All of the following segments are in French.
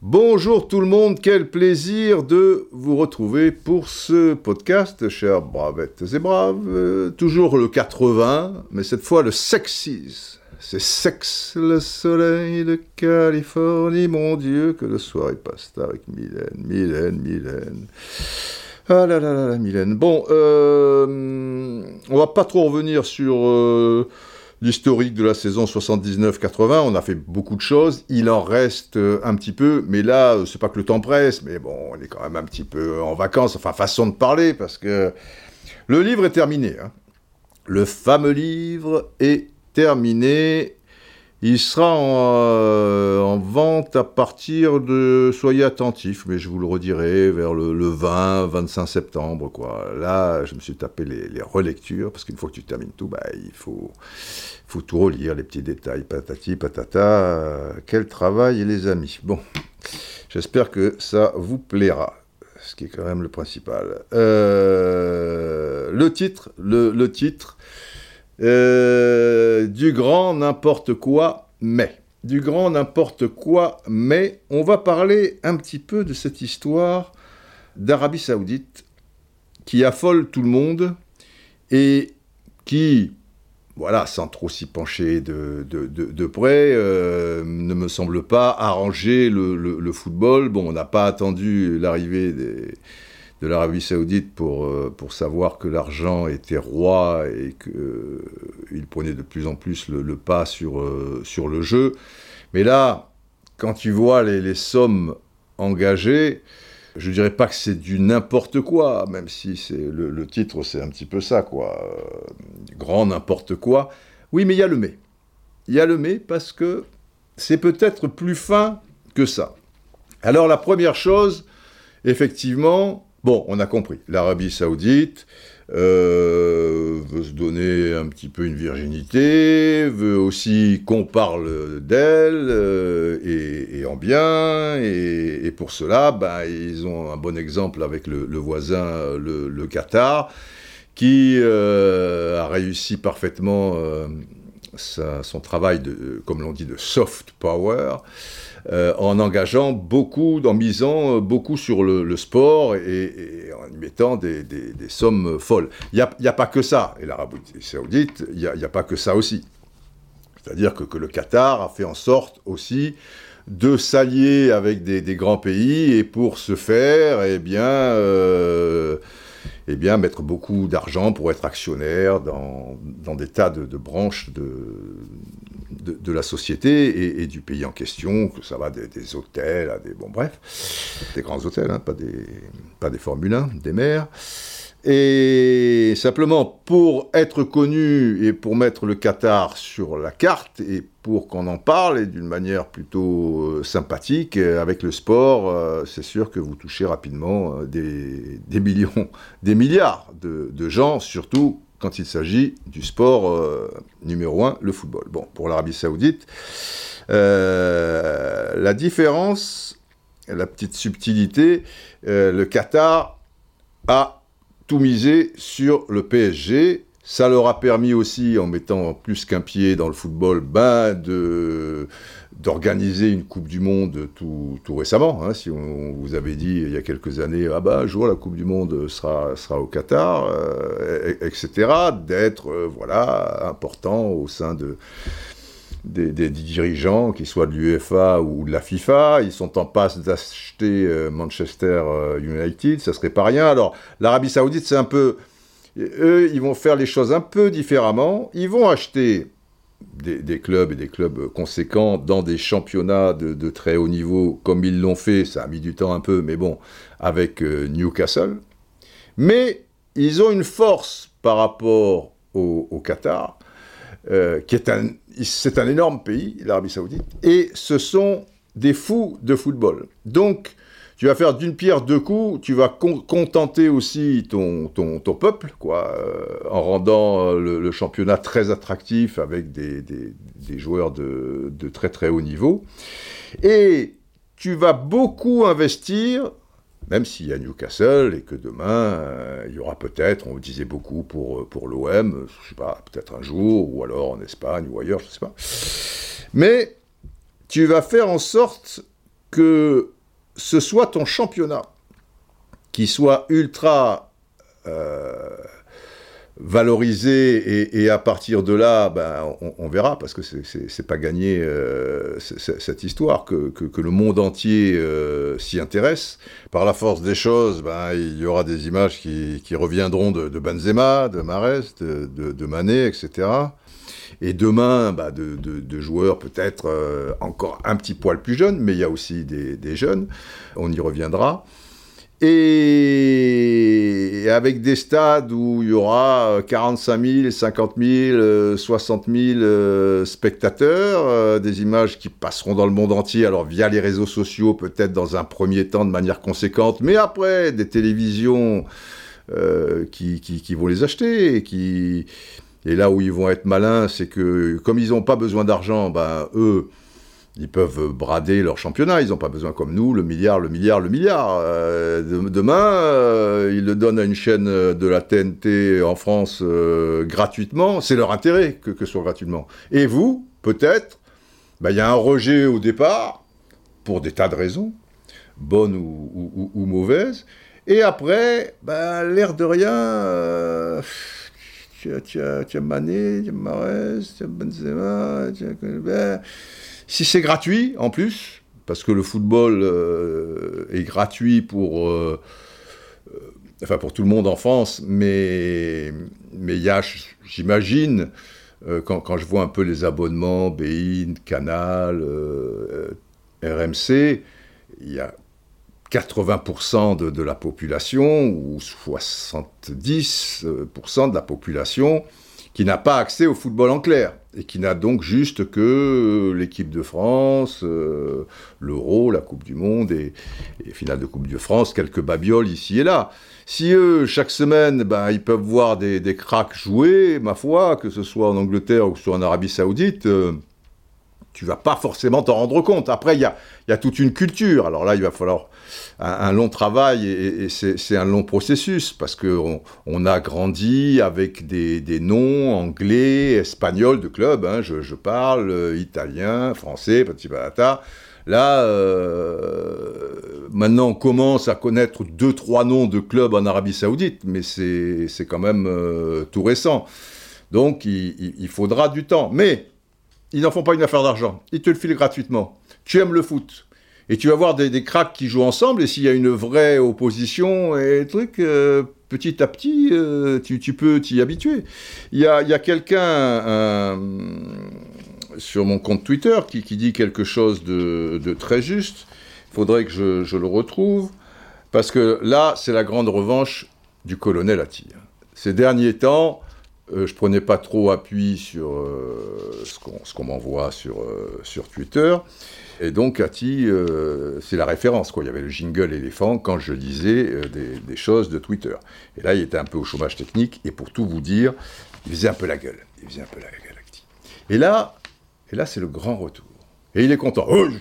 Bonjour tout le monde, quel plaisir de vous retrouver pour ce podcast, chers bravettes et braves. Toujours le 80, mais cette fois le sexis. C'est sexe, le soleil de Californie, mon Dieu, que le soir il passe avec Mylène, Mylène, Mylène. Ah là là là Mylène. Bon, euh, on va pas trop revenir sur euh, l'historique de la saison 79-80. On a fait beaucoup de choses. Il en reste euh, un petit peu, mais là, c'est pas que le temps presse, mais bon, on est quand même un petit peu en vacances. Enfin, façon de parler, parce que le livre est terminé. Hein. Le fameux livre est terminé. Il sera euh, en, vente à partir de, soyez attentifs, mais je vous le redirai, vers le, 20, 25 septembre, quoi. Là, je me suis tapé les, relectures, parce qu'une fois que tu termines tout, bah, il faut, faut tout relire, les petits détails, patati, patata. quel travail, les amis. Bon, j'espère que ça vous plaira, ce qui est quand même le principal. Euh, le titre, le titre, euh, du grand n'importe quoi, mais. Du grand n'importe quoi, mais on va parler un petit peu de cette histoire d'Arabie Saoudite qui affole tout le monde et qui, voilà, sans trop s'y pencher de, près, euh, ne me semble pas arranger le football. Bon, on n'a pas attendu l'arrivée des de l'Arabie saoudite pour, euh, pour savoir que l'argent était roi et qu'il euh, prenait de plus en plus le, pas sur, euh, sur le jeu. Mais là, quand tu vois les, sommes engagées, je dirais pas que c'est du n'importe quoi, même si c'est le, titre c'est un petit peu ça, quoi. grand n'importe quoi. Oui, mais il y a le mais. Il y a le mais parce que c'est peut-être plus fin que ça. Alors la première chose, effectivement, Bon, on a compris. L'Arabie saoudite euh, veut se donner un petit peu une virginité, veut aussi qu'on parle d'elle, euh, et, en bien, et, pour cela, ben, ils ont un bon exemple avec le, voisin, le, Qatar, qui euh, a réussi parfaitement son travail, de, comme l'on dit, de soft power. Euh, en engageant beaucoup, en misant euh, beaucoup sur le, sport et, en y mettant des, sommes folles. Il n'y a, pas que ça, et l'Arabie saoudite, il n'y a, pas que ça aussi. C'est-à-dire que, le Qatar a fait en sorte aussi de s'allier avec des, grands pays et pour ce faire, eh bien, euh, eh bien mettre beaucoup d'argent pour être actionnaire dans, des tas de branches de, de, la société et, du pays en question, que ça va des, hôtels à des... Bon bref, des grands hôtels, hein, pas, des, pas des Formule 1, des mers. Et simplement pour être connu et pour mettre le Qatar sur la carte et pour qu'on en parle et d'une manière plutôt euh, sympathique euh, avec le sport, euh, c'est sûr que vous touchez rapidement des, millions, des milliards de, gens, surtout quand il s'agit du sport numéro un, le football. Bon, pour l'Arabie saoudite, la différence, la petite subtilité, le Qatar a tout misé sur le PSG. Ça leur a permis aussi, en mettant plus qu'un pied dans le football, ben de d'organiser une Coupe du Monde tout, tout récemment. Hein, si on, vous avait dit il y a quelques années, ah bah, un jour la Coupe du Monde sera, sera au Qatar, euh, etc., d'être euh, voilà, important au sein de, des, dirigeants, qu'ils soient de l'UEFA ou de la FIFA. Ils sont en passe d'acheter euh, Manchester United, ça serait pas rien. Alors, l'Arabie Saoudite, c'est un peu. Eux, ils vont faire les choses un peu différemment. Ils vont acheter des, clubs et des clubs conséquents dans des championnats de, très haut niveau, comme ils l'ont fait, ça a mis du temps un peu, mais bon, avec euh, Newcastle. Mais ils ont une force par rapport au, Qatar, euh, qui est un, c'est un énorme pays, l'Arabie Saoudite, et ce sont des fous de football. Donc, tu vas faire d'une pierre deux coups, tu vas contenter aussi ton, ton, ton peuple, quoi, euh, en rendant euh, le, championnat très attractif avec des, des, des joueurs de, de, très très haut niveau. Et tu vas beaucoup investir même s'il y a Newcastle et que demain, il y aura peut-être, on disait beaucoup pour, pour l'OM, je sais pas, peut-être un jour, ou alors en Espagne ou ailleurs, je sais pas. Mais tu vas faire en sorte que ce soit ton championnat qui soit ultra valoriser et, à partir de là, ben, on, verra, parce que c'est pas gagné euh, cette histoire, que, que, le monde entier euh, s'y intéresse. Par la force des choses, ben, il y aura des images qui, reviendront de, de, Benzema, de Mares, de, de, Mané, etc. Et demain, ben, de, joueurs peut-être euh, encore un petit poil plus jeunes, mais il y a aussi des jeunes, on y reviendra et avec des stades où il y aura 45 000, 50 000, 60 000 spectateurs, euh, des images qui passeront dans le monde entier, alors via les réseaux sociaux peut-être dans un premier temps de manière conséquente, mais après des télévisions euh, qui, vont les acheter. Et là où ils vont être malins, c'est que comme ils n'ont pas besoin d'argent, ben eux, ils peuvent brader leur championnat, ils n'ont pas besoin comme nous, le milliard, le milliard, le milliard. Euh, demain, euh, ils le donnent à une chaîne de la TNT en France euh, gratuitement, c'est leur intérêt que, ce soit gratuitement. Et vous, peut-être, bah, il y a un rejet au départ, pour des tas de raisons, bonnes ou, mauvaises, et après, bah, l'air de rien, tu as, Mané, tu as Mares, tu as Benzema, tu as... Si c'est gratuit, en plus, parce que le football euh, est gratuit pour, euh, euh, enfin pour tout le monde en France, mais mais il y a, j'imagine, quand, je vois un peu les abonnements, Bein, Canal, RMC, il y a 80% de, de, la population, ou 70% de la population, qui n'a pas accès au football en clair et qui n'a donc juste que euh, l'équipe de France, euh, l'Euro, la Coupe du Monde et, et, finale de Coupe de France, quelques babioles ici et là. Si eux, chaque semaine, ben, ils peuvent voir des, des cracks jouer, ma foi, que ce soit en Angleterre ou que ce soit en Arabie Saoudite, euh, tu vas pas forcément t'en rendre compte. Après, il y a, toute une culture. Alors là, il va falloir un, long travail et, c'est un long processus parce qu'on on a grandi avec des, noms anglais, espagnols de clubs. Hein, je, je, parle euh, italien, français, petit patata. Là, euh, maintenant, on commence à connaître deux, trois noms de clubs en Arabie Saoudite, mais c'est quand même euh, tout récent. Donc, il, il faudra du temps. Mais ils n'en font pas une affaire d'argent. Ils te le filent gratuitement. Tu aimes le foot. Et tu vas voir des, cracks qui jouent ensemble, et s'il y a une vraie opposition et truc, euh, petit à petit, euh, tu, peux t'y habituer. Il y a, quelqu'un sur mon compte Twitter qui, dit quelque chose de, très juste. Il faudrait que je, je, le retrouve, parce que là, c'est la grande revanche du colonel Attille. Ces derniers temps, euh, je prenais pas trop appui sur euh, ce qu'on m'envoie sur, euh, sur Twitter. Et donc, Cathy, c'est la référence. Quoi. Il y avait le jingle éléphant quand je disais des, choses de Twitter. Et là, il était un peu au chômage technique. Et pour tout vous dire, il faisait un peu la gueule. Il faisait un peu la gueule, Cathy. Et là c'est le grand retour. Et il est content. Oh, je,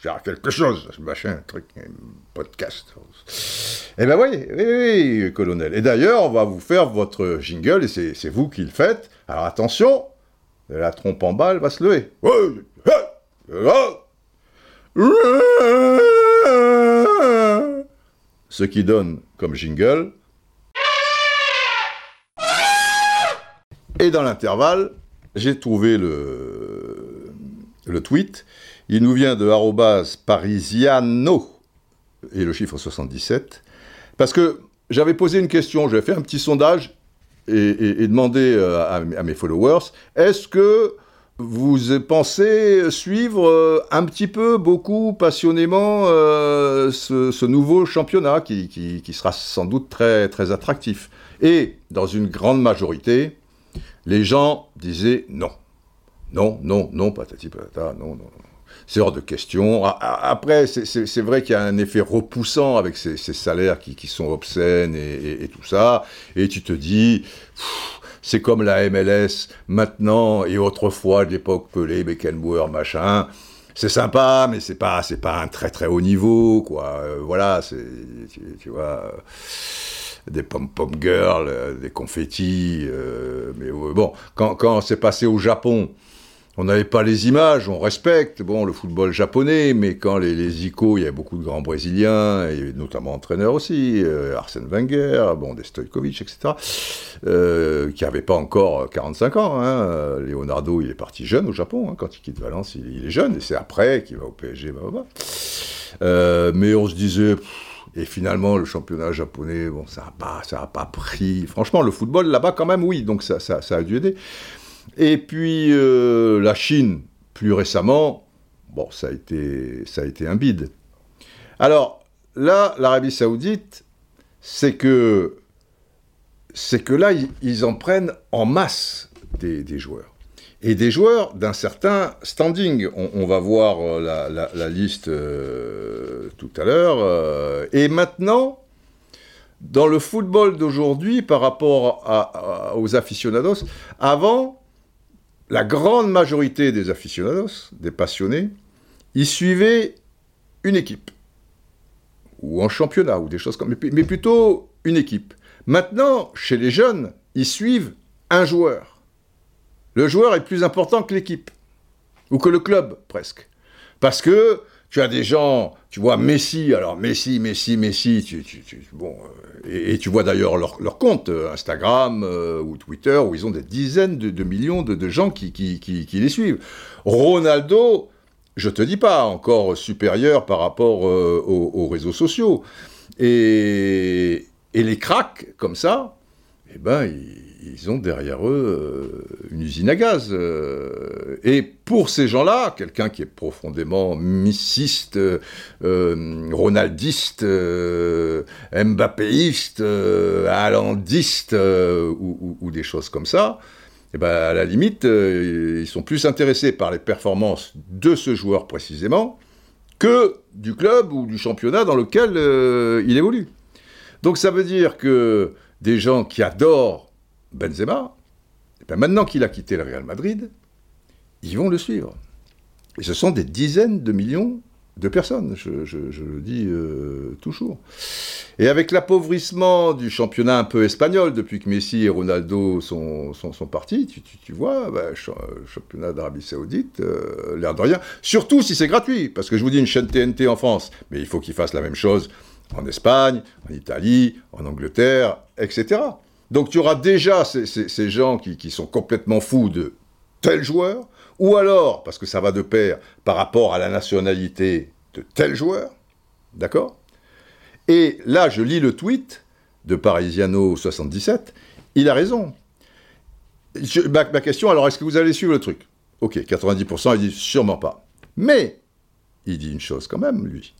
faire quelque chose, machin, un truc, un podcast. Eh ben oui, oui, oui, colonel. Et d'ailleurs, on va vous faire votre jingle, et c'est vous qui le faites. Alors attention, la trompe en balle va se lever. Ce qui donne comme jingle. Et dans l'intervalle, j'ai trouvé le, tweet il nous vient de parisiano et le chiffre 77. Parce que j'avais posé une question, j'avais fait un petit sondage et, demandé euh, à, mes followers est-ce que vous pensez suivre euh, un petit peu, beaucoup, passionnément euh, ce, nouveau championnat qui, qui, sera sans doute très, très attractif? Et dans une grande majorité, les gens disaient non. Non, non, non, patati patata, non, non, non c'est hors de question. Après, c'est vrai qu'il y a un effet repoussant avec ces, salaires qui, sont obscènes et, tout ça. Et tu te dis, c'est comme la MLS maintenant et autrefois, de l'époque Pelé, Beckenbauer, machin. c'est sympa, mais c'est pas, pas un très très haut niveau, quoi. voilà, c'est, tu, vois, des pom-pom girls, des confettis. mais bon, quand, quand c'est passé au Japon, on n'avait pas les images, on respecte, bon, le football japonais, mais quand les, les ICO, il y avait beaucoup de grands Brésiliens, et notamment entraîneurs aussi, euh, Arsène Wenger, bon, des Stojkovic, etc., euh, qui n'avaient pas encore 45 ans. Hein. Leonardo, il est parti jeune au Japon, hein. quand il quitte Valence, il, est jeune, et c'est après qu'il va au PSG, bah, bah, bah. mais on se disait... et finalement, le championnat japonais, bon, ça n'a pas, pas pris. Franchement, le football là-bas, quand même, oui, donc ça, ça, ça a dû aider. Et puis euh, la Chine, plus récemment, bon, ça a été, ça a été un bide. Alors là, l'Arabie Saoudite, c'est que, c'est que là, ils, en prennent en masse des, joueurs. Et des joueurs d'un certain standing. On, va voir euh, la, liste euh, tout à l'heure. et maintenant, dans le football d'aujourd'hui, par rapport aux aficionados, avant, la grande majorité des aficionados, des passionnés, ils suivaient une équipe, ou en championnat, ou des choses comme mais plutôt une équipe. Maintenant, chez les jeunes, ils suivent un joueur. Le joueur est plus important que l'équipe, ou que le club, presque. Parce que tu as des gens, tu vois Messi, alors Messi, Messi, Messi, bon, euh, et, tu vois d'ailleurs leur, compte euh, Instagram euh, ou Twitter où ils ont des dizaines de, millions de, gens qui, les suivent. Ronaldo, je te dis pas, encore supérieur par rapport aux, réseaux sociaux. Et, et les cracks comme ça, eh ben, ils, ils ont derrière eux euh, une usine à gaz. Euh. et pour ces gens-là, quelqu'un qui est profondément missiste, euh, ronaldiste, mbappéiste, allandiste, ou, des choses comme ça, eh ben, à la limite, ils sont plus intéressés par les performances de ce joueur précisément que du club ou du championnat dans lequel il évolue. Donc ça veut dire que des gens qui adorent Benzema, et eh maintenant qu'il a quitté le Real Madrid, ils vont le suivre. Et ce sont des dizaines de millions de personnes, je, le dis euh, toujours. Et avec l'appauvrissement du championnat un peu espagnol, depuis que Messi et Ronaldo sont, sont, partis, tu, vois, bah, championnat d'Arabie Saoudite, euh, l'air de rien. Surtout si c'est gratuit, parce que je vous dis une chaîne TNT en France, mais il faut qu'ils fassent la même chose en Espagne, en Italie, en Angleterre, etc. Donc tu auras déjà ces, gens qui, sont complètement fous de tel joueur, ou alors, parce que ça va de pair par rapport à la nationalité de tel joueur, d'accord? Et là, je lis le tweet de Parisiano77, il a raison. ma, question, alors, est-ce que vous allez suivre le truc? Ok, 90%, il dit sûrement pas. Mais, il dit une chose quand même, lui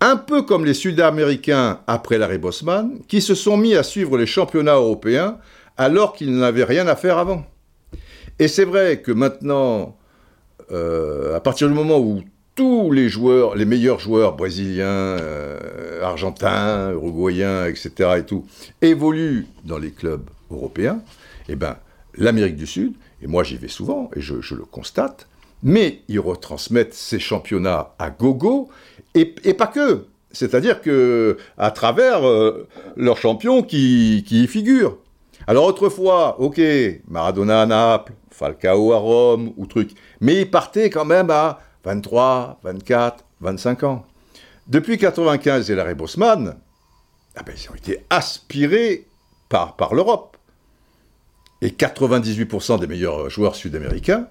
un peu comme les Sud-Américains après l'arrêt Bosman, qui se sont mis à suivre les championnats européens alors qu'ils n'avaient rien à faire avant. Et c'est vrai que maintenant, euh, à partir du moment où tous les joueurs, les meilleurs joueurs brésiliens, euh, argentins, uruguayens, etc. et tout, évoluent dans les clubs européens, eh ben, l'Amérique du Sud, et moi j'y vais souvent, et je, je, le constate, mais ils retransmettent ces championnats à gogo, et, pas que. C'est-à-dire que à travers euh, leurs champions qui, y figurent. Alors autrefois, ok, Maradona à Naples, Falcao à Rome ou truc, mais ils partaient quand même à 23, 24, 25 ans. Depuis 95 et l'arrêt Bosman, ah ben, ils ont été aspirés par l'Europe. Et 98% des meilleurs joueurs sud-américains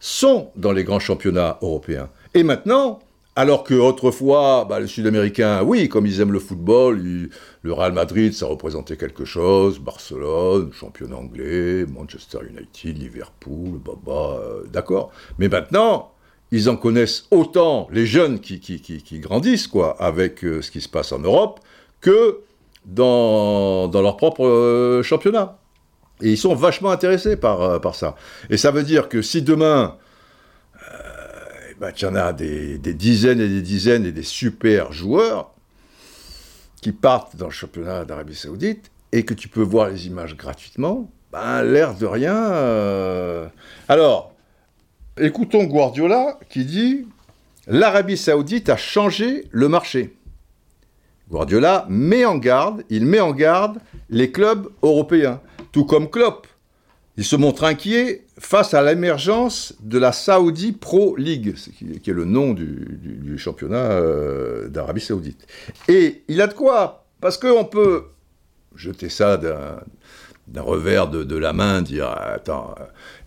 sont dans les grands championnats européens. Et maintenant, alors que autrefois, bah, les Sud-Américains, oui, comme ils aiment le football, le Real Madrid, ça représentait quelque chose, Barcelone, champion anglais, Manchester United, Liverpool, bah, bah d'accord. Mais maintenant, ils en connaissent autant les jeunes qui, grandissent, quoi, avec euh, ce qui se passe en Europe, que dans, leur propre euh, championnat. Et ils sont vachement intéressés par, par ça. Et ça veut dire que si demain, bah, tu en as des, dizaines et des dizaines et des super joueurs qui partent dans le championnat d'Arabie Saoudite et que tu peux voir les images gratuitement, bah, l'air de rien. Euh. Alors, écoutons Guardiola qui dit l'Arabie saoudite a changé le marché. Guardiola met en garde, il met en garde les clubs européens, tout comme Klopp. Il se montre inquiet face à l'émergence de la Saudi Pro League, qui est le nom du, championnat euh, d'Arabie Saoudite. Et il a de quoi, parce qu'on peut jeter ça d'un revers de, la main, dire attends,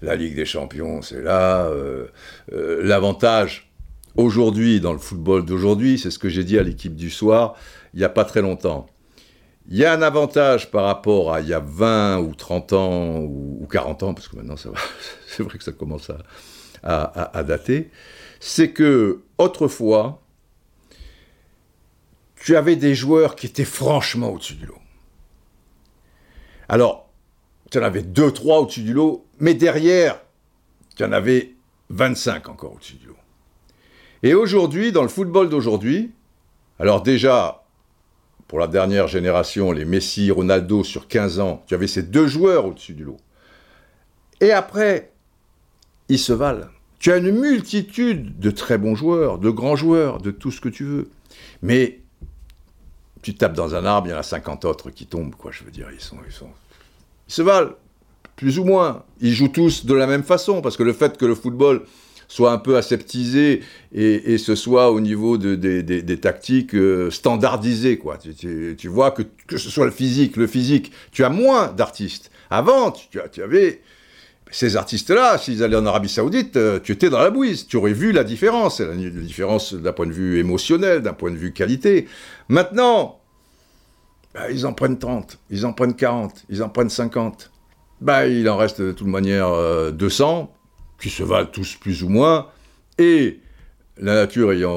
la Ligue des Champions, c'est là. Euh, euh, l'avantage aujourd'hui, dans le football d'aujourd'hui, c'est ce que j'ai dit à l'équipe du soir, il n'y a pas très longtemps. Il y a un avantage par rapport à il y a 20 ou 30 ans ou, 40 ans, parce que maintenant c'est vrai que ça commence à, à dater, c'est que autrefois, tu avais des joueurs qui étaient franchement au-dessus du lot. Alors, tu en avais 2-3 au-dessus du lot, mais derrière, tu en avais 25 encore au-dessus du lot. Et aujourd'hui, dans le football d'aujourd'hui, alors déjà, pour la dernière génération, les Messi, Ronaldo sur 15 ans, tu avais ces deux joueurs au-dessus du lot. Et après, ils se valent. Tu as une multitude de très bons joueurs, de grands joueurs, de tout ce que tu veux. Mais tu tapes dans un arbre, il y en a 50 autres qui tombent, quoi, je veux dire, ils sont, ils sont, ils se valent, plus ou moins. Ils jouent tous de la même façon, parce que le fait que le football soit un peu aseptisé et, ce soit au niveau de, des tactiques euh, standardisées. Quoi. Tu, vois que, que ce soit le physique, le physique, tu as moins d'artistes. Avant, tu, tu avais ces artistes-là, s'ils allaient en Arabie Saoudite, euh, tu étais dans la bouise. Tu aurais vu la différence. La, différence d'un point de vue émotionnel, d'un point de vue qualité. Maintenant, bah, ils en prennent 30, ils en prennent 40, ils en prennent 50. Bah, il en reste de toute manière 200 euh, qui se valent tous plus ou moins, et la nature ayant,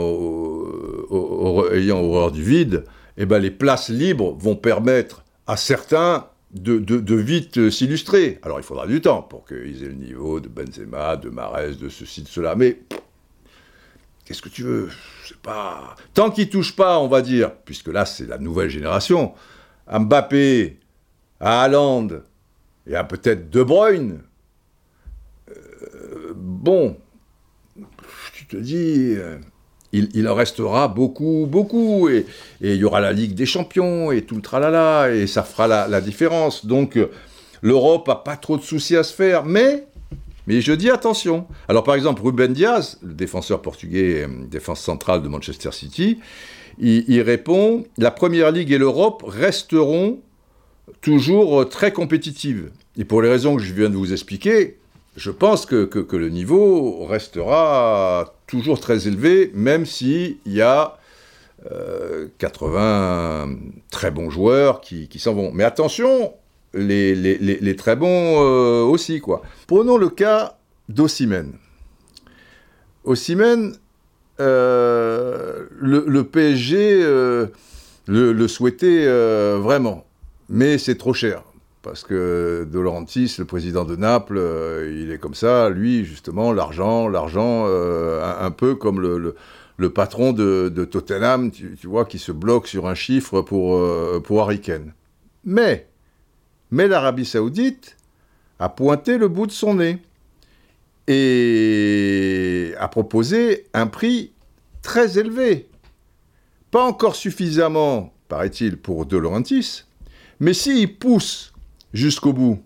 ayant horreur du vide, eh ben les places libres vont permettre à certains de, vite s'illustrer. Alors il faudra du temps pour qu'ils aient le niveau de Benzema, de Mares, de ceci, de cela, mais qu'est-ce que tu veux? C'est pas... Tant qu'ils touchent pas, on va dire, puisque là c'est la nouvelle génération, à Mbappé, à Haaland, et à peut-être De Bruyne, bon, tu te dis, euh, il, en restera beaucoup, beaucoup, et, il y aura la Ligue des Champions, et tout le tralala, et ça fera la, différence. Donc, euh, l'Europe n'a pas trop de soucis à se faire, mais, mais je dis attention. Alors, par exemple, Ruben Diaz, le défenseur portugais, euh, défense centrale de Manchester City, il répond, la Première Ligue et l'Europe resteront toujours très compétitives. Et pour les raisons que je viens de vous expliquer, je pense que, le niveau restera toujours très élevé, même s'il y a 80 euh, très bons joueurs qui, s'en vont. Mais attention, les, très bons euh, aussi, quoi. Prenons le cas d'Ossimène. Ossimène, euh, le, PSG le, souhaitait vraiment, mais c'est trop cher parce que De Laurentiis, le président de Naples, euh, il est comme ça, lui, justement, l'argent, l'argent, euh, un, peu comme le, patron de, Tottenham, tu, vois, qui se bloque sur un chiffre pour, euh, pour Harry Kane. Mais, mais l'Arabie Saoudite a pointé le bout de son nez et a proposé un prix très élevé. Pas encore suffisamment, paraît-il, pour De Laurentiis, mais s'il pousse jusqu'au bout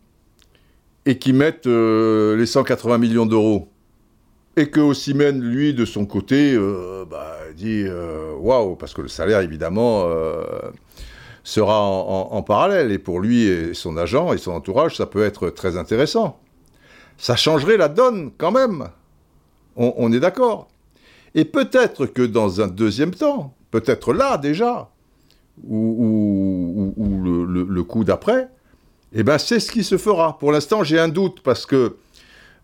et qui mettent euh, les 180 millions d'euros et que Ossimène, lui, de son côté, euh, bah, dit euh, waouh, parce que le salaire, évidemment, sera en, parallèle. Et pour lui et son agent et son entourage, ça peut être très intéressant. Ça changerait la donne quand même. On, est d'accord. Et peut-être que dans un deuxième temps, peut-être là déjà, ou, le coup d'après, eh bien, c'est ce qui se fera. Pour l'instant, j'ai un doute parce que,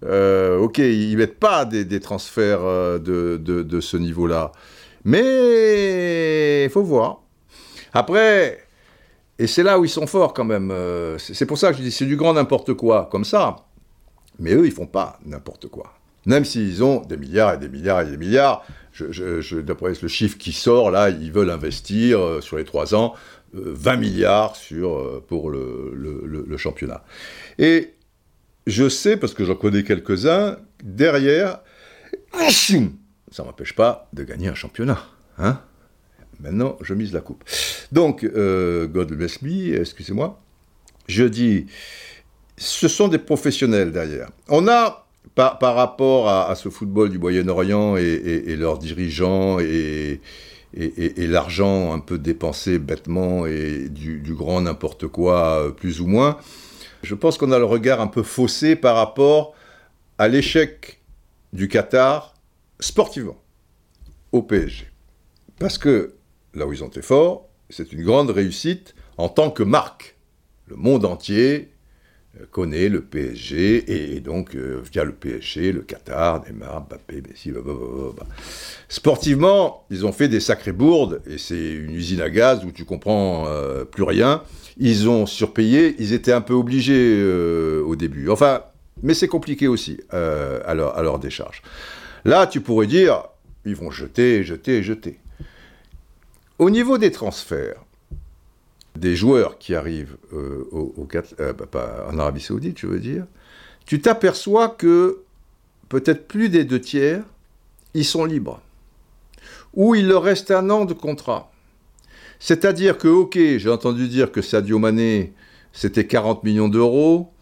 euh, ok, ils mettent pas des, transferts euh, de, ce niveau-là. Mais il faut voir. Après, et c'est là où ils sont forts quand même. Euh, c'est pour ça que je dis c'est du grand n'importe quoi, comme ça. Mais eux, ils font pas n'importe quoi. Même s'ils ont des milliards et des milliards et des milliards, je, d'après le chiffre qui sort, là, ils veulent investir sur les trois ans 20 milliards sur, euh, pour le, championnat. Et je sais, parce que j'en connais quelques-uns, derrière, ça ne m'empêche pas de gagner un championnat. Hein Maintenant, je mise la coupe. Donc, euh, God bless me, excusez-moi. Je dis, ce sont des professionnels derrière. On a, par, rapport à, ce football du Moyen-Orient et, leurs dirigeants et, l'argent un peu dépensé bêtement et du, du grand n'importe quoi, euh, plus ou moins, je pense qu'on a le regard un peu faussé par rapport à l'échec du Qatar sportivement au PSG. Parce que là où ils ont été forts, c'est une grande réussite en tant que marque. Le monde entier connaît le PSG et donc euh, via le PSG, le Qatar, Neymar, Mbappé, Messi, blablabla. Sportivement, ils ont fait des sacrées bourdes et c'est une usine à gaz où tu comprends euh, plus rien. Ils ont surpayé, ils étaient un peu obligés au début. Enfin, mais c'est compliqué aussi à leur, à, leur, décharge. Là, tu pourrais dire, ils vont jeter, jeter, jeter. Au niveau des transferts, des joueurs qui arrivent euh, au, euh, bah, en Arabie Saoudite, je veux dire, tu t'aperçois que peut-être plus des deux tiers, ils sont libres. Ou il leur reste un an de contrat. C'est-à-dire que, ok, j'ai entendu dire que Sadio Mané, c'était 40 millions d'euros.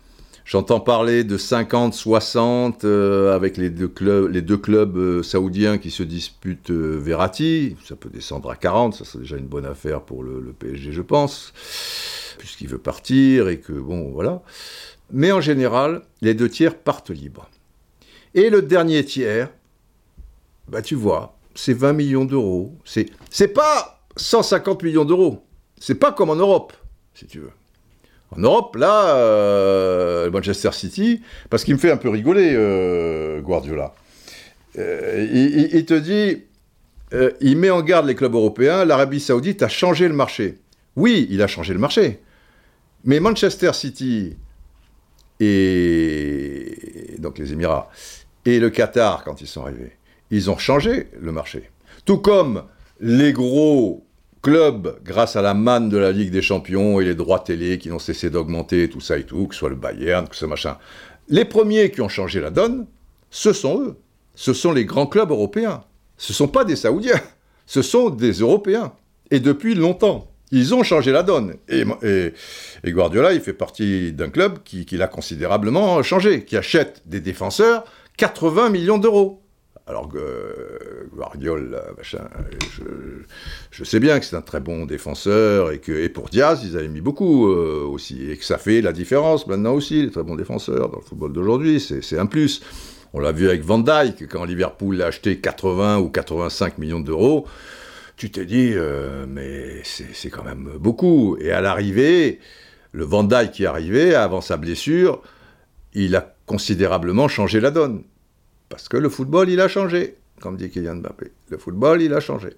J'entends parler de 50, 60 euh, avec les deux clubs, les deux clubs euh, saoudiens qui se disputent euh, Verratti. Ça peut descendre à 40, ça c'est déjà une bonne affaire pour le, le PSG, je pense, puisqu'il veut partir et que bon, voilà. Mais en général, les deux tiers partent libres. Et le dernier tiers, bah tu vois, c'est 20 millions d'euros. C'est, c'est pas 150 millions d'euros. C'est pas comme en Europe, si tu veux. En Europe, là, euh, Manchester City, parce qu'il me fait un peu rigoler, euh, Guardiola. Euh, il, te dit, il met en garde les clubs européens, l'Arabie Saoudite a changé le marché. Oui, il a changé le marché. Mais Manchester City et donc les Émirats et le Qatar, quand ils sont arrivés, ils ont changé le marché. Tout comme les gros club, grâce à la manne de la Ligue des Champions et les droits télé qui n'ont cessé d'augmenter, tout ça et tout, que ce soit le Bayern, que ce machin. Les premiers qui ont changé la donne, ce sont eux. Ce sont les grands clubs européens. Ce ne sont pas des Saoudiens. Ce sont des Européens. Et depuis longtemps. Ils ont changé la donne. Et, Guardiola, il fait partie d'un club qui l'a considérablement changé, qui achète des défenseurs 80 millions d'euros. Alors que euh, Guardiola, machin, je, sais bien que c'est un très bon défenseur et que et pour Diaz, ils avaient mis beaucoup euh, aussi et que ça fait la différence maintenant aussi, les très bons défenseurs dans le football d'aujourd'hui, c'est un plus. On l'a vu avec Van Dyke quand Liverpool l'a acheté 80 ou 85 millions d'euros. Tu t'es dit, euh, mais c'est quand même beaucoup. Et à l'arrivée, le Van Dyke qui arrivé, avant sa blessure, il a considérablement changé la donne. Parce que le football, il a changé, comme dit Kylian Mbappé. Le football, il a changé.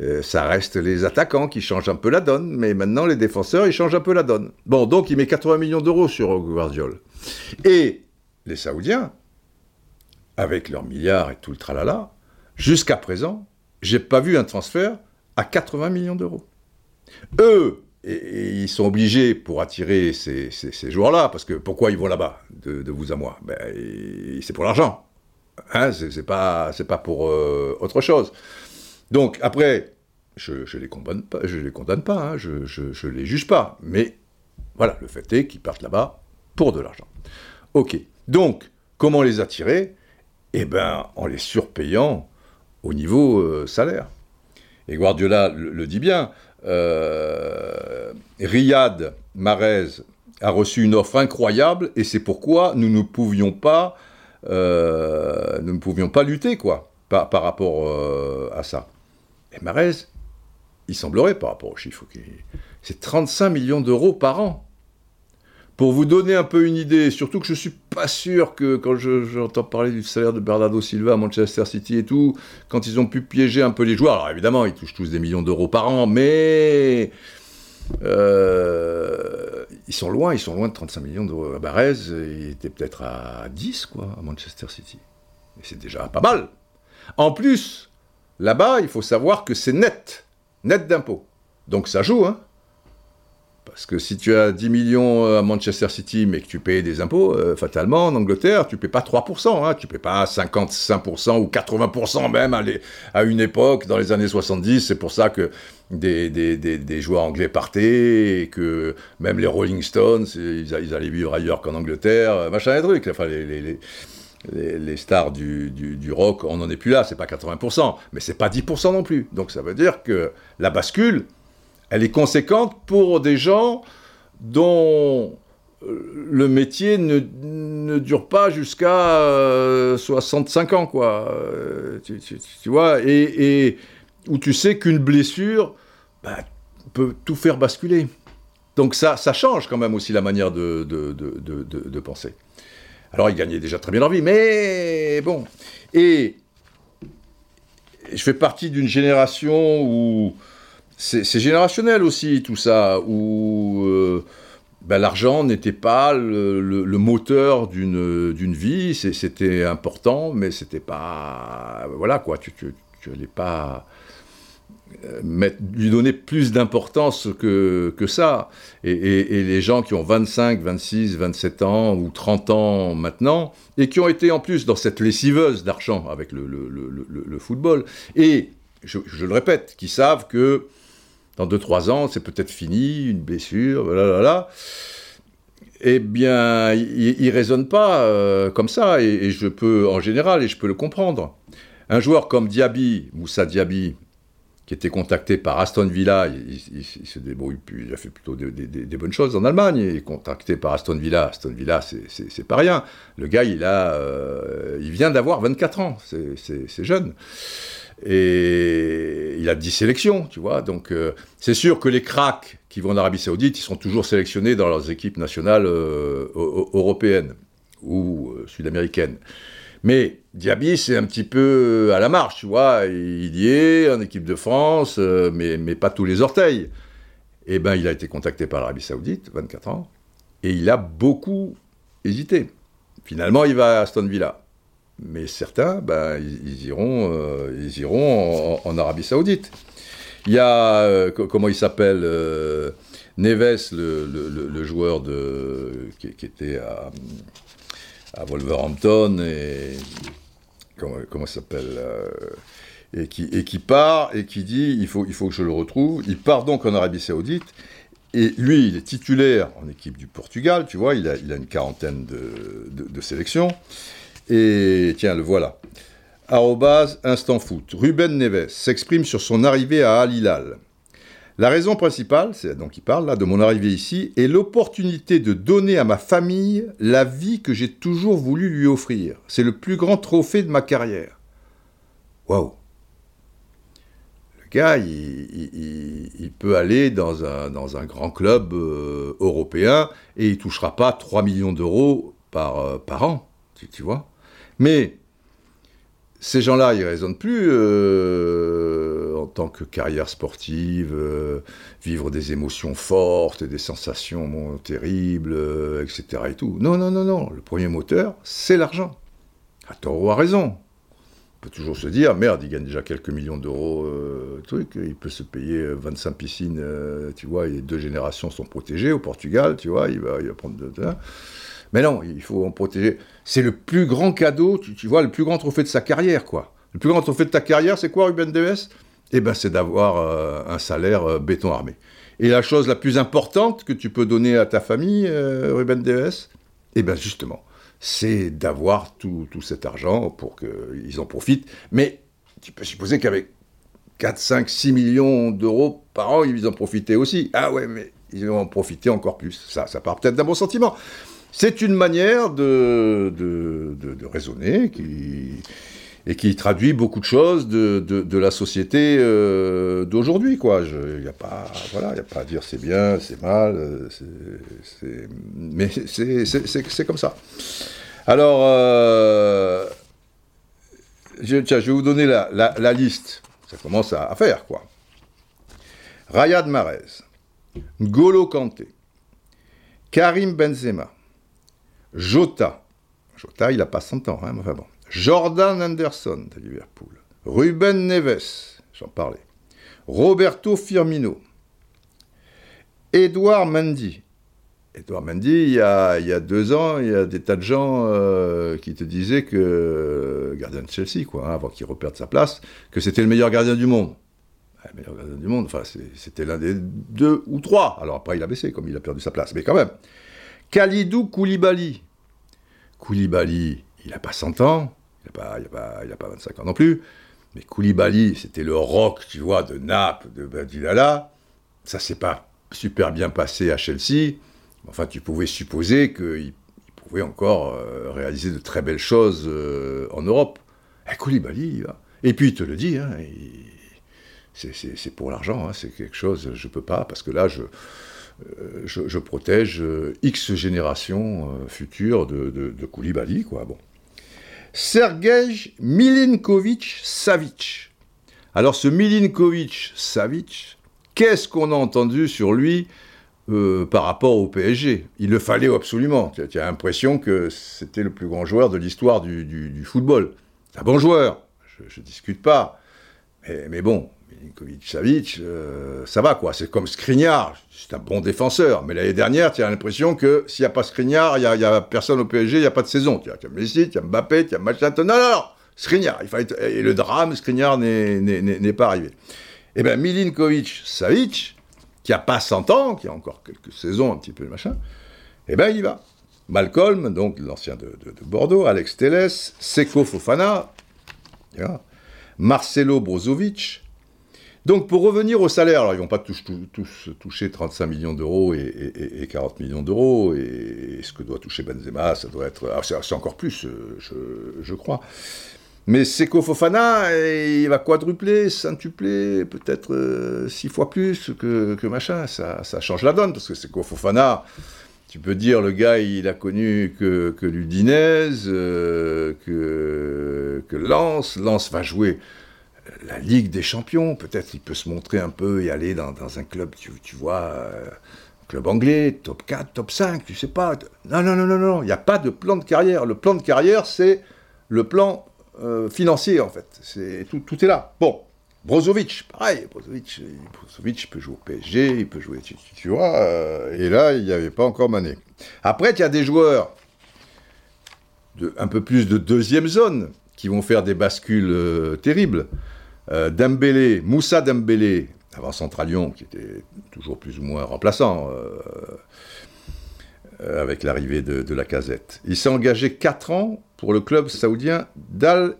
Euh, ça reste les attaquants qui changent un peu la donne, mais maintenant les défenseurs, ils changent un peu la donne. Bon, donc il met 80 millions d'euros sur Guardiola. Et les Saoudiens, avec leurs milliards et tout le tralala, jusqu'à présent, j'ai pas vu un transfert à 80 millions d'euros. Eux, et, ils sont obligés pour attirer ces, joueurs-là, parce que pourquoi ils vont là-bas, de, vous à moi? Ben, C'est pour l'argent. Hein, c'est pas, pas pour euh, autre chose. Donc après, je ne les condamne pas, je les condamne pas, hein, je ne les juge pas, mais voilà, le fait est qu'ils partent là-bas pour de l'argent. Ok, donc comment les attirer? Eh bien, en les surpayant au niveau euh, salaire. Et Guardiola le dit bien, Riyad Mahrez a reçu une offre incroyable et c'est pourquoi nous ne pouvions pas, euh, nous ne pouvions pas lutter quoi par, rapport euh, à ça. Et Mahrez, il semblerait par rapport aux chiffres, c'est 35 millions d'euros par an. Pour vous donner un peu une idée, surtout que je suis pas sûr que quand j'entends parler du salaire de Bernardo Silva à Manchester City et tout, quand ils ont pu piéger un peu les joueurs, alors évidemment ils touchent tous des millions d'euros par an, mais euh, ils sont loin, ils sont loin de 35 millions d'euros. Barrez, il était peut-être à 10 quoi à Manchester City. Et c'est déjà pas mal. En plus, là-bas, il faut savoir que c'est net, net d'impôts. Donc ça joue, hein Parce que si tu as 10 millions à Manchester City, mais que tu payes des impôts, fatalement, en Angleterre, tu payes pas 3%, hein, tu payes pas 55% ou 80% même à, une époque, dans les années 70. C'est pour ça que des, joueurs anglais partaient, et que même les Rolling Stones, ils, allaient vivre ailleurs qu'en Angleterre, machin et truc. Enfin, les, les les, stars du, rock, on n'en est plus là, c'est pas 80%, mais c'est pas 10% non plus. Donc ça veut dire que la bascule, elle est conséquente pour des gens dont euh, le métier ne, dure pas jusqu'à 65 euh, ans, quoi. Euh, tu, vois, et, où tu sais qu'une blessure bah, peut tout faire basculer. Donc ça, ça change quand même aussi la manière de, de penser. Alors, ils gagnaient déjà très bien leur vie, mais bon. Et je fais partie d'une génération où c'est générationnel aussi, tout ça, où euh, ben, l'argent n'était pas le, moteur d'une vie, c'était important, mais c'était pas. Voilà quoi, tu n'allais pas euh, lui donner plus d'importance que, que ça. Et, les gens qui ont 25, 26, 27 ans ou 30 ans maintenant, et qui ont été en plus dans cette lessiveuse d'argent avec le, le, football, et je, le répète, qui savent que dans 2-3 ans, c'est peut-être fini, une blessure, là, là, eh bien, ils ne raisonnent pas euh, comme ça, et, je peux, en général, et je peux le comprendre. Un joueur comme Diaby, Moussa Diaby, qui était contacté par Aston Villa, il, il a fait plutôt des, bonnes choses en Allemagne, il contacté par Aston Villa, Aston Villa c'est pas rien, le gars il a, euh, il vient d'avoir 24 ans, c'est jeune, et il a 10 sélections, tu vois, donc euh, c'est sûr que les cracks qui vont en Arabie Saoudite, ils sont toujours sélectionnés dans leurs équipes nationales euh, européennes ou sud-américaines. Mais Diaby, c'est un petit peu à la marche, tu vois. Il y est en équipe de France, euh, mais, mais pas tous les orteils. Eh bien, il a été contacté par l'Arabie Saoudite, 24 ans, et il a beaucoup hésité. Finalement, il va à Aston Villa. Mais certains, ben, ils, iront, euh, ils iront en, Arabie Saoudite. Il y a, euh, comment il s'appelle Neves, le, joueur qui, était à Wolverhampton et comment, s'appelle euh, et qui, part et qui dit il faut, il faut que je le retrouve. Il part donc en Arabie Saoudite et lui, il est titulaire en équipe du Portugal, tu vois, il a, une quarantaine de, sélections. Et tiens, le voilà. Arrobase Instant Foot. Ruben Neves s'exprime sur son arrivée à Al Hilal. La raison principale, c'est donc il parle là de mon arrivée ici, est l'opportunité de donner à ma famille la vie que j'ai toujours voulu lui offrir. C'est le plus grand trophée de ma carrière. Waouh Le gars, il, peut aller dans un, grand club euh, européen et il touchera pas 3 millions d'euros par, euh, an, tu vois. Mais ces gens-là, ils raisonnent plus euh, en tant que carrière sportive, euh, vivre des émotions fortes, des sensations terribles, euh, etc. Et tout. Non, non, non, non. Le premier moteur, c'est l'argent. À tort ou raison. On peut toujours se dire, merde, il gagne déjà quelques millions d'euros, truc, il peut se payer 25 piscines, tu vois, et deux générations sont protégées au Portugal, tu vois, il va, il va prendre de, mais non, il faut en protéger. C'est le plus grand cadeau, tu, vois, le plus grand trophée de sa carrière, quoi. Le plus grand trophée de ta carrière, c'est quoi, Ruben Deves? Eh ben, c'est d'avoir euh, un salaire euh, béton armé. Et la chose la plus importante que tu peux donner à ta famille, euh, Ruben Deves, eh ben, justement, c'est d'avoir tout, tout, cet argent pour qu'ils en profitent. Mais tu peux supposer qu'avec 4, 5, 6 millions d'euros par an, ils en profitaient aussi. Ah ouais, mais ils vont en profiter encore plus. Ça, ça part peut-être d'un bon sentiment. C'est une manière de, raisonner qui, et qui traduit beaucoup de choses de, la société euh, d'aujourd'hui. Il n'y a, pas, voilà, a pas à dire c'est bien, c'est mal, euh, mais c'est comme ça. Alors, euh, je, vais vous donner la, liste. Ça commence à, faire, quoi. Rayad Mahrez, N'Golo Kanté, Karim Benzema, Jota. Jota, il n'a pas 100 ans, hein. Jordan Anderson de Liverpool. Ruben Neves, j'en parlais. Roberto Firmino. Edouard Mendy. Edouard Mendy, il y, a, deux ans, il y a des tas de gens euh, qui te disaient que, euh, gardien de Chelsea, quoi, hein, avant qu'il reperde sa place, que c'était le meilleur gardien du monde. Le meilleur gardien du monde, enfin, c'était l'un des deux ou trois. Alors après, il a baissé, comme il a perdu sa place, mais quand même. Khalidou Koulibaly. Koulibaly, il n'a pas 100 ans, il n'a pas, pas, pas 25 ans non plus, mais Koulibaly, c'était le rock, tu vois, de Naples, de Badilala. Ça s'est pas super bien passé à Chelsea. Enfin, tu pouvais supposer qu'il pouvait encore euh, réaliser de très belles choses euh, en Europe. Et eh, Koulibaly. Et puis, il te le dit, hein, c'est pour l'argent, hein, c'est quelque chose, je ne peux pas, parce que là, je, euh, je, protège X générations futures de, de, Koulibaly, quoi. Bon. Sergej Milinkovic-Savic. Alors, ce Milinkovic-Savic, qu'est-ce qu'on a entendu sur lui euh, par rapport au PSG. Il le fallait absolument. Tu as, l'impression que c'était le plus grand joueur de l'histoire du, football. C'est un bon joueur, je ne discute pas. Mais, bon, Milinkovic-Savic, euh, ça va quoi. C'est comme Skriniar, c'est un bon défenseur. Mais l'année dernière, tu as l'impression que s'il n'y a pas Skriniar, il n'y a, personne au PSG, il n'y a pas de saison. Tu as, Messi, tu as Mbappé, tu as machin. Non, non, non Skriniar. Il fallait, et le drame, Skriniar n'est pas arrivé. Eh bien, Milinkovic-Savic, qui a pas 100 ans, qui a encore quelques saisons, un petit peu machin, eh ben il y va. Malcolm, donc l'ancien de, Bordeaux, Alex Telles, Seko Fofana, Marcelo Brozovic. Donc pour revenir au salaire, alors ils vont pas tous, toucher 35 millions d'euros et, 40 millions d'euros, et, ce que doit toucher Benzema, ça doit être, ah, c'est encore plus, euh, je, crois. Mais Seko Fofana, il va quadrupler, centupler, peut-être euh, six fois plus que, machin. Ça, change la donne, parce que Seko Fofana, tu peux dire, le gars, il a connu que, l'Udinez, euh, que, que Lens. Lens va jouer la Ligue des Champions. Peut-être il peut se montrer un peu et aller dans, un club, tu, vois, euh, club anglais, top 4, top 5, tu sais pas. Non, non, non, non, non, il n'y a pas de plan de carrière. Le plan de carrière, c'est le plan euh, financier, en fait. C'est, tout, tout, est là. Bon, Brozovic, pareil, Brozovic, Brozovic peut jouer au PSG, il peut jouer, tu, vois, euh, et là, il n'y avait pas encore Mané. Après, il y a des joueurs un peu plus de deuxième zone qui vont faire des bascules terribles. Dembélé, Moussa Dembélé, avant Centralion, qui était toujours plus ou moins remplaçant, avec l'arrivée de, la casette. Il s'est engagé 4 ans pour le club saoudien d'Al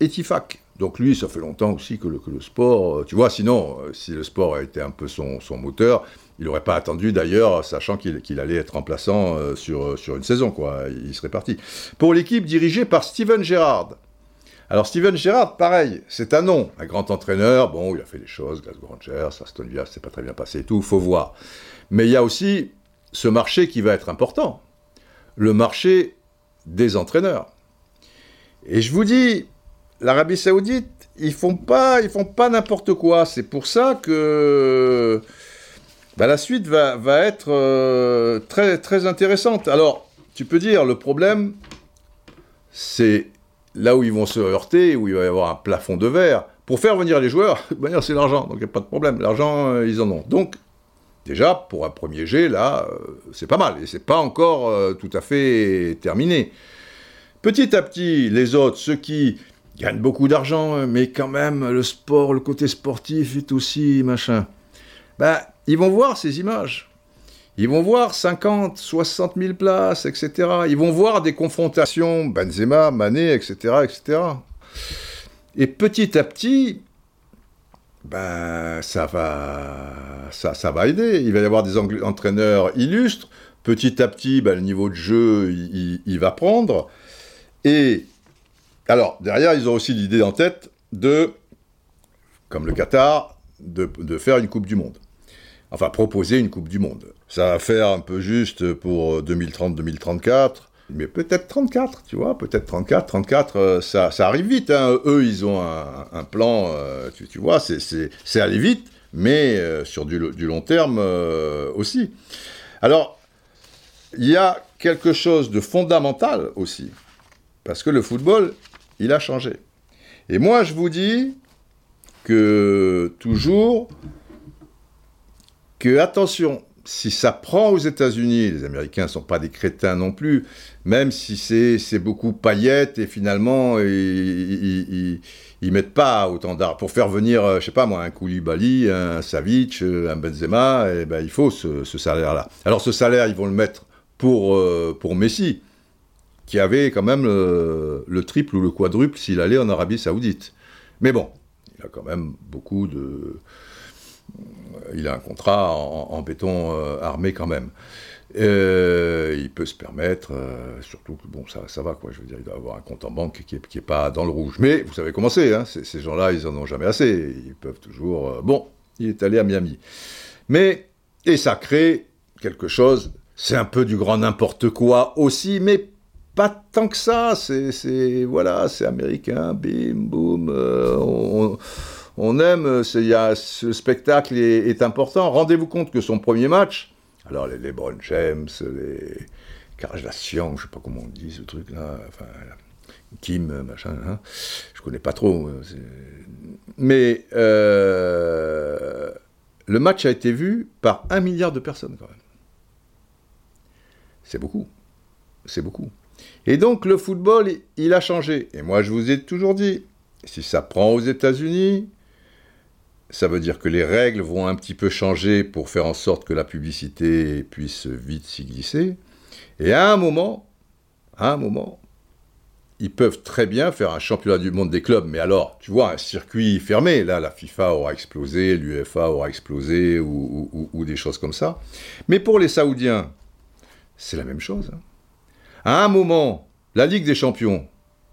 Etifak. Donc lui, ça fait longtemps aussi que le, sport, euh, tu vois, sinon, euh, si le sport a été un peu son, moteur, il n'aurait pas attendu d'ailleurs, sachant qu'il allait être remplaçant euh, sur, sur une saison, quoi. Il serait parti. Pour l'équipe dirigée par Steven Gerrard. Alors Steven Gerrard, pareil, c'est un nom, un grand entraîneur, bon, il a fait des choses, Glasgow Rangers, Aston Villa, c'est pas très bien passé et tout, faut voir. Mais il y a aussi ce marché qui va être important, le marché des entraîneurs. Et je vous dis, l'Arabie Saoudite, ils font pas, ils font pas n'importe quoi. C'est pour ça que bah, la suite va, va être euh, très, très intéressante. Alors, tu peux dire, le problème, c'est là où ils vont se heurter, où il va y avoir un plafond de verre. Pour faire venir les joueurs, bah, c'est l'argent, donc il n'y a pas de problème. L'argent, euh, ils en ont. Donc, déjà, pour un premier jet, là, euh, c'est pas mal. Et c'est pas encore tout à fait terminé. Petit à petit, les autres, ceux qui gagnent beaucoup d'argent, mais quand même, le sport, le côté sportif est aussi machin, ben, ils vont voir ces images. Ils vont voir 50, 60 000 places, etc. Ils vont voir des confrontations, Benzema, Mané, etc., etc. Et petit à petit, ben, ça va, aider. Il va y avoir des entraîneurs illustres. Petit à petit, ben, le niveau de jeu, il va prendre. Et alors, derrière, ils ont aussi l'idée en tête de, comme le Qatar, de, faire une Coupe du Monde. Enfin, proposer une Coupe du Monde. Ça va faire un peu juste pour 2030-2034, mais peut-être 34, tu vois, peut-être 34, 34, euh, ça, arrive vite. Hein. Eux, ils ont un, plan, euh, tu, vois, c'est aller vite, mais euh, sur du, du, long terme aussi. Alors, il y a quelque chose de fondamental aussi. Parce que le football, il a changé. Et moi, je vous dis que toujours, que attention, si ça prend aux États-Unis, les Américains ne sont pas des crétins non plus, même si c'est beaucoup paillettes et finalement ils, ils, mettent pas autant d'argent pour faire venir, euh, je sais pas moi, un Koulibaly, un Savic, euh, un Benzema, et eh ben il faut ce, salaire-là. Alors ce salaire, ils vont le mettre pour euh, pour Messi, qui avait quand même le triple ou le quadruple s'il allait en Arabie Saoudite. Mais bon, il a quand même beaucoup de il a un contrat en, béton euh, armé quand même. Euh, il peut se permettre, euh, surtout que bon, ça, ça va quoi, je veux dire, il doit avoir un compte en banque qui n'est pas dans le rouge. Mais vous savez comment c'est, hein, ces gens-là, ils en ont jamais assez. Ils peuvent toujours. bon, il est allé à Miami. Mais, et ça crée quelque chose, c'est un peu du grand n'importe quoi aussi, mais pas tant que ça. C'est, voilà, c'est américain, bim, boum. Aime, euh, y a, ce spectacle est, important. Rendez-vous compte que son premier match, alors les LeBron James, les Kardashian, je sais pas comment on dit ce truc-là, enfin, Kim, machin, hein, je connais pas trop. Euh, mais euh, le match a été vu par un milliard de personnes quand même. C'est beaucoup. C'est beaucoup. Et donc le football, il a changé. Et moi, je vous ai toujours dit, si ça prend aux États-Unis, ça veut dire que les règles vont un petit peu changer pour faire en sorte que la publicité puisse vite s'y glisser. Et à un moment, à un moment, ils peuvent très bien faire un championnat du monde des clubs. Mais alors, tu vois, un circuit fermé, là, la FIFA aura explosé, l'UEFA aura explosé, ou, des choses comme ça. Mais pour les Saoudiens, c'est la même chose. Hein. À un moment, la Ligue des Champions,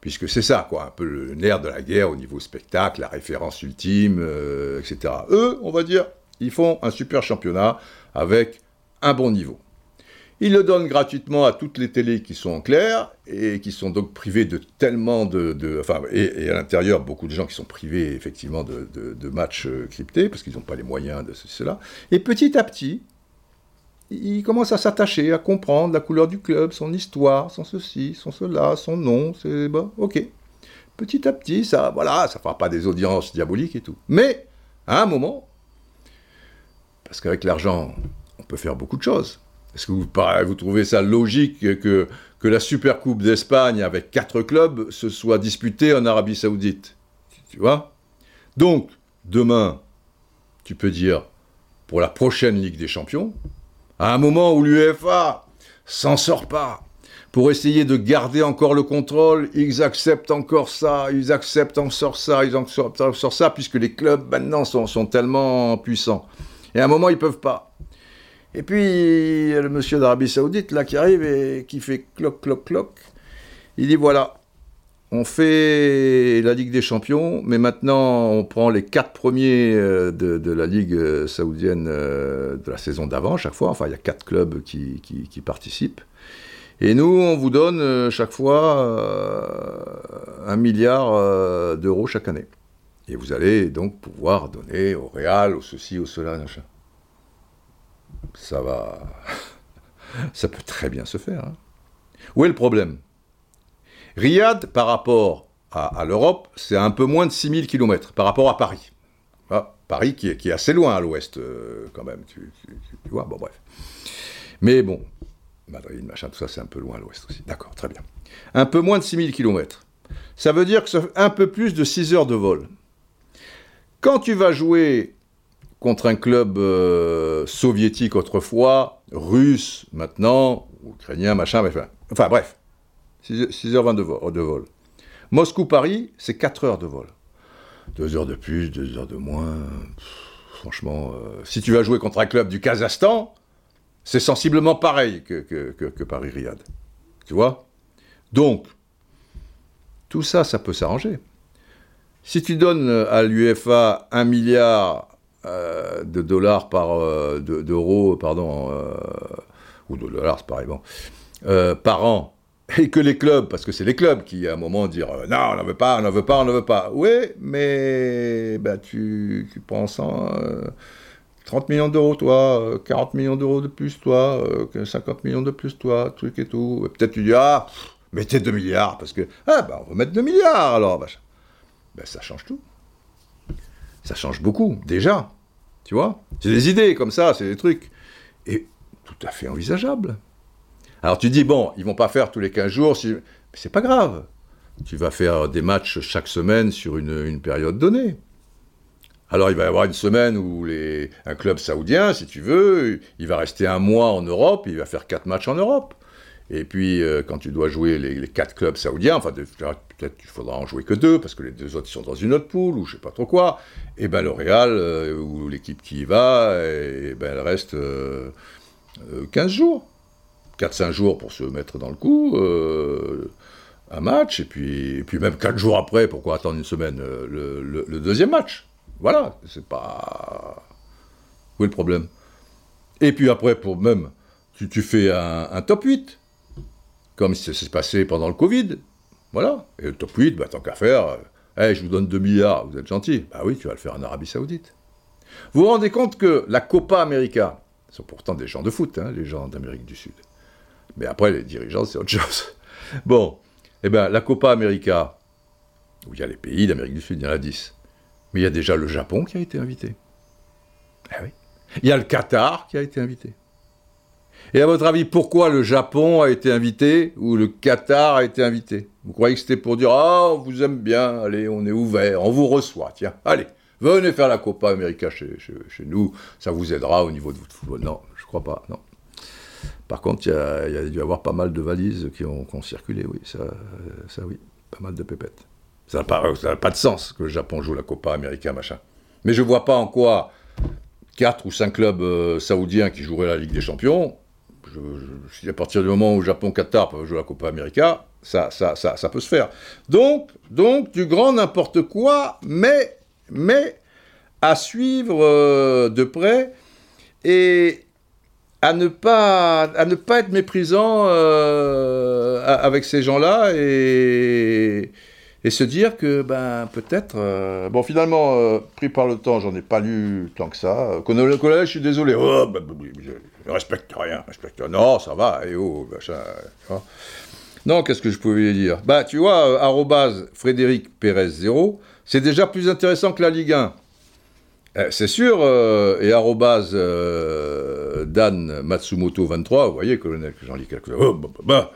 puisque c'est ça, quoi, un peu le nerf de la guerre au niveau spectacle, la référence ultime, euh, etc. Eux, on va dire, ils font un super championnat avec un bon niveau. Ils le donnent gratuitement à toutes les télés qui sont en clair et qui sont donc privées de tellement de... enfin, et, à l'intérieur, beaucoup de gens qui sont privés effectivement de, matchs euh, cryptés parce qu'ils n'ont pas les moyens de cela. Et petit à petit, il commence à s'attacher, à comprendre la couleur du club, son histoire, son ceci, son cela, son nom, c'est bon, ok. Petit à petit, ça, voilà, ça fera pas des audiences diaboliques et tout. Mais, à un moment, parce qu'avec l'argent, on peut faire beaucoup de choses. Est-ce que vous, vous trouvez ça logique que, que la Super Coupe d'Espagne avec quatre clubs se soit disputée en Arabie Saoudite? Tu vois? Donc, demain, tu peux dire, pour la prochaine Ligue des Champions, à un moment où l'UEFA s'en sort pas, pour essayer de garder encore le contrôle, ils acceptent encore ça, ils acceptent encore ça, ils acceptent encore ça, puisque les clubs maintenant sont, tellement puissants. Et à un moment, ils peuvent pas. Et puis, le monsieur d'Arabie Saoudite, là, qui arrive et qui fait cloc, cloc, cloc, il dit voilà, on fait la Ligue des Champions, mais maintenant on prend les quatre premiers euh, de, la Ligue euh, saoudienne euh, de la saison d'avant, chaque fois. Enfin, il y a quatre clubs qui, participent. Et nous, on vous donne chaque fois un milliard d'euros chaque année. Et vous allez donc pouvoir donner au Real, au ceci, au cela, machin. Ça va. Ça peut très bien se faire. Hein. Où est le problème? Riyad, par rapport à, l'Europe, c'est un peu moins de 6000 km par rapport à Paris. Ah, Paris qui est, assez loin à l'ouest, euh, quand même, tu, vois, bon bref. Mais bon, Madrid, machin, tout ça, c'est un peu loin à l'ouest aussi. D'accord, très bien. Un peu moins de 6000 km. Ça veut dire que ça fait un peu plus de 6 heures de vol. Quand tu vas jouer contre un club euh, soviétique autrefois, russe maintenant, ukrainien, machin, enfin, enfin bref, 6h20 de vol. De vol. Moscou-Paris, c'est 4 heures de vol. 2 heures de plus, 2 heures de moins. franchement, euh, si tu vas jouer contre un club du Kazakhstan, c'est sensiblement pareil que, que, Paris-Riyad. Tu vois? Donc, tout ça, ça peut s'arranger. Si tu donnes à l'UFA un milliard euh, de dollars par d'euros, pardon, euh, ou de dollars, c'est pareil, bon, par an et que les clubs, parce que c'est les clubs qui à un moment dire euh, non, on n'en veut pas, on n'en veut pas, on n'en veut pas. Oui, mais bah, tu, tu prends 30 millions d'euros toi, 40 euh, millions d'euros de plus toi, 50 millions de plus toi, truc et tout. Peut-être tu dis ah, mettez 2 milliards parce que ah bah on va mettre 2 milliards alors. Ben, ça change tout. Ça change beaucoup déjà, tu vois? C'est des idées comme ça, c'est des trucs. est tout à fait envisageable. Alors tu dis, bon, ils vont pas faire tous les 15 jours, si... c'est pas grave. Tu vas faire des matchs chaque semaine sur une, période donnée. Alors il va y avoir une semaine où les... un club saoudien, si tu veux, il va rester un mois en Europe, il va faire quatre matchs en Europe. Et puis, euh, quand tu dois jouer les, quatre clubs saoudiens, enfin, peut-être qu'il faudra en jouer que deux, parce que les deux autres sont dans une autre poule, ou je sais pas trop quoi, et ben le Real, euh, ou l'équipe qui y va, et, ben elle reste 15 euh, jours. 4-5 jours pour se mettre dans le coup, un match, et puis, puis même 4 jours après, pourquoi attendre une semaine, le, deuxième match? Voilà, c'est pas... Où est le problème? Et puis après, pour même, tu, tu fais un, top 8 comme ça s'est passé pendant le Covid. Voilà. Et le top 8, bah, tant qu'à faire, euh, je vous donne 2 milliards, vous êtes gentil. Bah oui, tu vas le faire en Arabie Saoudite. Vous vous rendez compte que la Copa América, sont pourtant des gens de foot, hein, les gens d'Amérique du Sud. Mais après, les dirigeants, c'est autre chose. Bon, eh bien, la Copa América, où il y a les pays d'Amérique du Sud, il y en a 10. Mais il y a déjà le Japon qui a été invité. Eh oui. Il y a le Qatar qui a été invité. Et à votre avis, pourquoi le Japon a été invité ou le Qatar a été invité? Vous croyez que c'était pour dire Ah, on vous aime bien, allez, on est ouvert, on vous reçoit, tiens, allez, venez faire la Copa América chez, nous, ça vous aidera au niveau de votre football. Non, je crois pas, non. Par contre, il y, a, dû y avoir pas mal de valises qui ont, circulé, oui, ça, ça oui, pas mal de pépettes. Ça n'a pas, de sens que le Japon joue la Copa América, machin. Mais je vois pas en quoi quatre ou cinq clubs euh, saoudiens qui joueraient la Ligue des Champions je, à partir du moment où Japon-Qatar peuvent jouer la Copa América, ça, ça, ça, ça, peut se faire. Donc, donc du grand n'importe quoi, mais, mais à suivre euh, de près et à ne pas, à ne pas être méprisant euh, avec ces gens-là et et se dire que ben peut-être euh, bon finalement euh, pris par le temps j'en ai pas lu tant que ça. Le collège je suis désolé. Oh, bah, je respecte rien respecte non ça va. Et oh non qu'est-ce que je pouvais dire? Bah tu vois arrobase Frédéric Pérez 0 c'est déjà plus intéressant que la Ligue 1 eh, c'est sûr, et arrobase Dan Matsumoto 23, vous voyez, colonel, que j'en lis quelques... Oh, bah, bah, bah.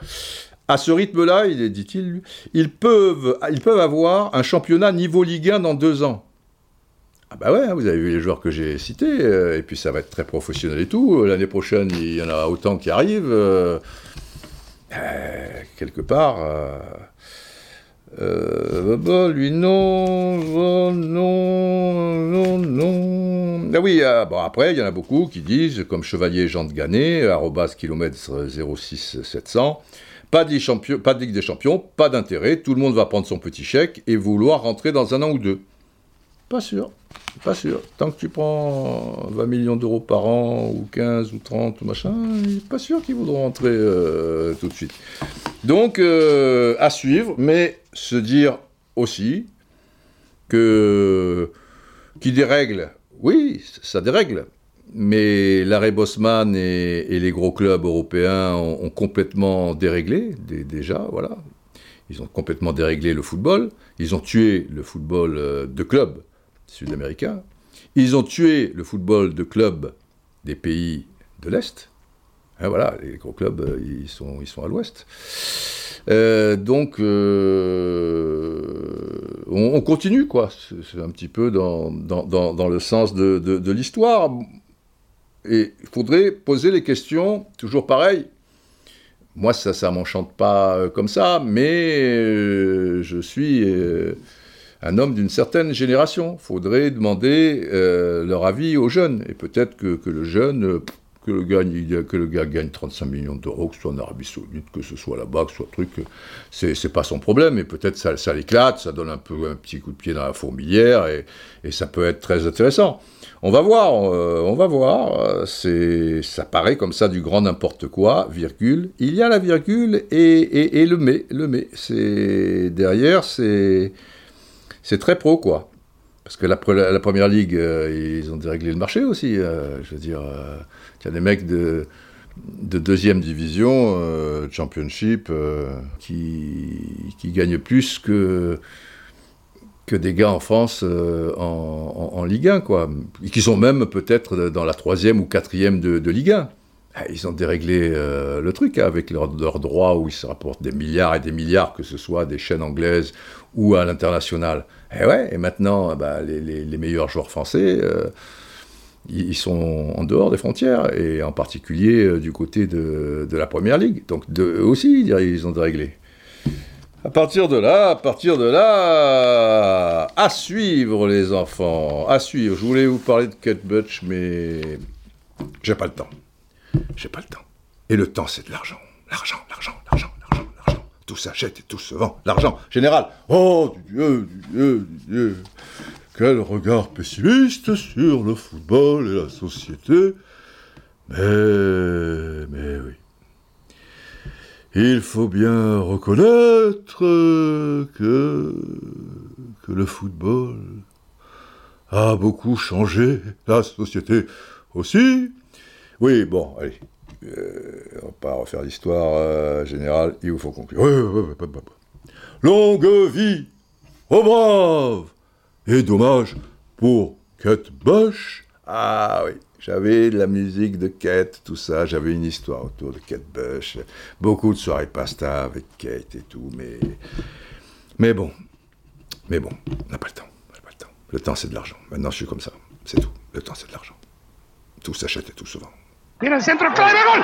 À ce rythme-là, il dit-il, ils peuvent, ils peuvent avoir un championnat niveau Ligue 1 dans deux ans. Ah bah ouais, hein, vous avez vu les joueurs que j'ai cités, euh, et puis ça va être très professionnel et tout. L'année prochaine, il y en a autant qui arrivent. Euh, euh, quelque part. Bah, lui, non, non, non, non. Ah oui, bon, après, il y en a beaucoup qui disent, comme Chevalier Jean de Gannet, arrobas kilomètre 06 700, pas de, Ligue pas de Ligue des Champions, pas d'intérêt, tout le monde va prendre son petit chèque et vouloir rentrer dans un an ou deux. Pas sûr, pas sûr. Tant que tu prends 20 millions d'euros par an, ou 15, ou 30, ou machin, pas sûr qu'ils voudront rentrer euh, tout de suite. Donc, euh, à suivre, mais se dire aussi que qui dérègle, oui, ça dérègle, mais l'arrêt Bosman et, les gros clubs européens ont, complètement déréglé, déjà, voilà. Ils ont complètement déréglé le football. Ils ont tué le football euh, de club sud-américain. Ils ont tué le football de club des pays de l'Est. Hein, voilà, les gros clubs, euh, ils sont, ils sont à l'Ouest. Euh, donc, on, continue, quoi. C'est un petit peu dans, dans, le sens de, de l'histoire. Et il faudrait poser les questions, toujours pareil. Moi, ça ne m'enchante pas euh, comme ça, mais euh, je suis euh, un homme d'une certaine génération. Il faudrait demander leur avis aux jeunes. Et peut-être que, que, le jeune, que le, que le gars gagne 35 millions d'euros, que ce soit en Arabie Saoudite, que ce soit là-bas, que ce soit truc, c'est pas son problème. Et peut-être ça, ça l'éclate, ça donne un peu un petit coup de pied dans la fourmilière, et, et ça peut être très intéressant. On va voir, euh, on va voir. C'est, ça paraît comme ça du grand n'importe quoi, virgule. Il y a la virgule et, le mais, le mais. C'est derrière, c'est c'est très pro quoi. Parce que la, première ligue, euh, ils ont déréglé le marché aussi. Euh, je veux dire, y a des mecs de de deuxième division, championship, qui, qui gagnent plus que que des gars en France euh, en, Ligue 1, quoi. qui sont même peut-être dans la troisième ou quatrième de, de Ligue 1. ah, ils ont déréglé euh, le truc hein, avec leurs leur droits où ils se rapportent des milliards et des milliards, que ce soit des chaînes anglaises ou à l'international. Et ouais, et maintenant, bah, les, meilleurs joueurs français, euh, ils sont en dehors des frontières, et en particulier euh, du côté de, la Première Ligue. Donc eux aussi, ils ont déréglé. À partir de là, à partir de là, à suivre les enfants, à suivre. Je voulais vous parler de Kate Butch, mais j'ai pas le temps. J'ai pas le temps. Et le temps, c'est de l'argent. L'argent, l'argent, l'argent, l'argent, l'argent. Tout s'achète et tout se vend. L'argent, général. Oh, Dieu, Dieu, Dieu. Quel regard pessimiste sur le football et la société. Mais, mais oui. Il faut bien reconnaître que, que le football a beaucoup changé la société aussi. Oui, bon, allez. Euh, on va pas refaire l'histoire euh, générale, il vous faut conclure. Longue vie aux braves Et dommage pour Kate Bush. Ah oui, j'avais de la musique de Kate, tout ça, j'avais une histoire autour de Kate Bush, beaucoup de soirées pasta avec Kate et tout, mais... Mais bon, mais bon, on n'a pas le temps, on n'a pas le temps. Le temps, c'est de l'argent. Maintenant, je suis comme ça, c'est tout. Le temps, c'est de l'argent. Tout s'achète et tout se vend. Viene el centro, clave, gol.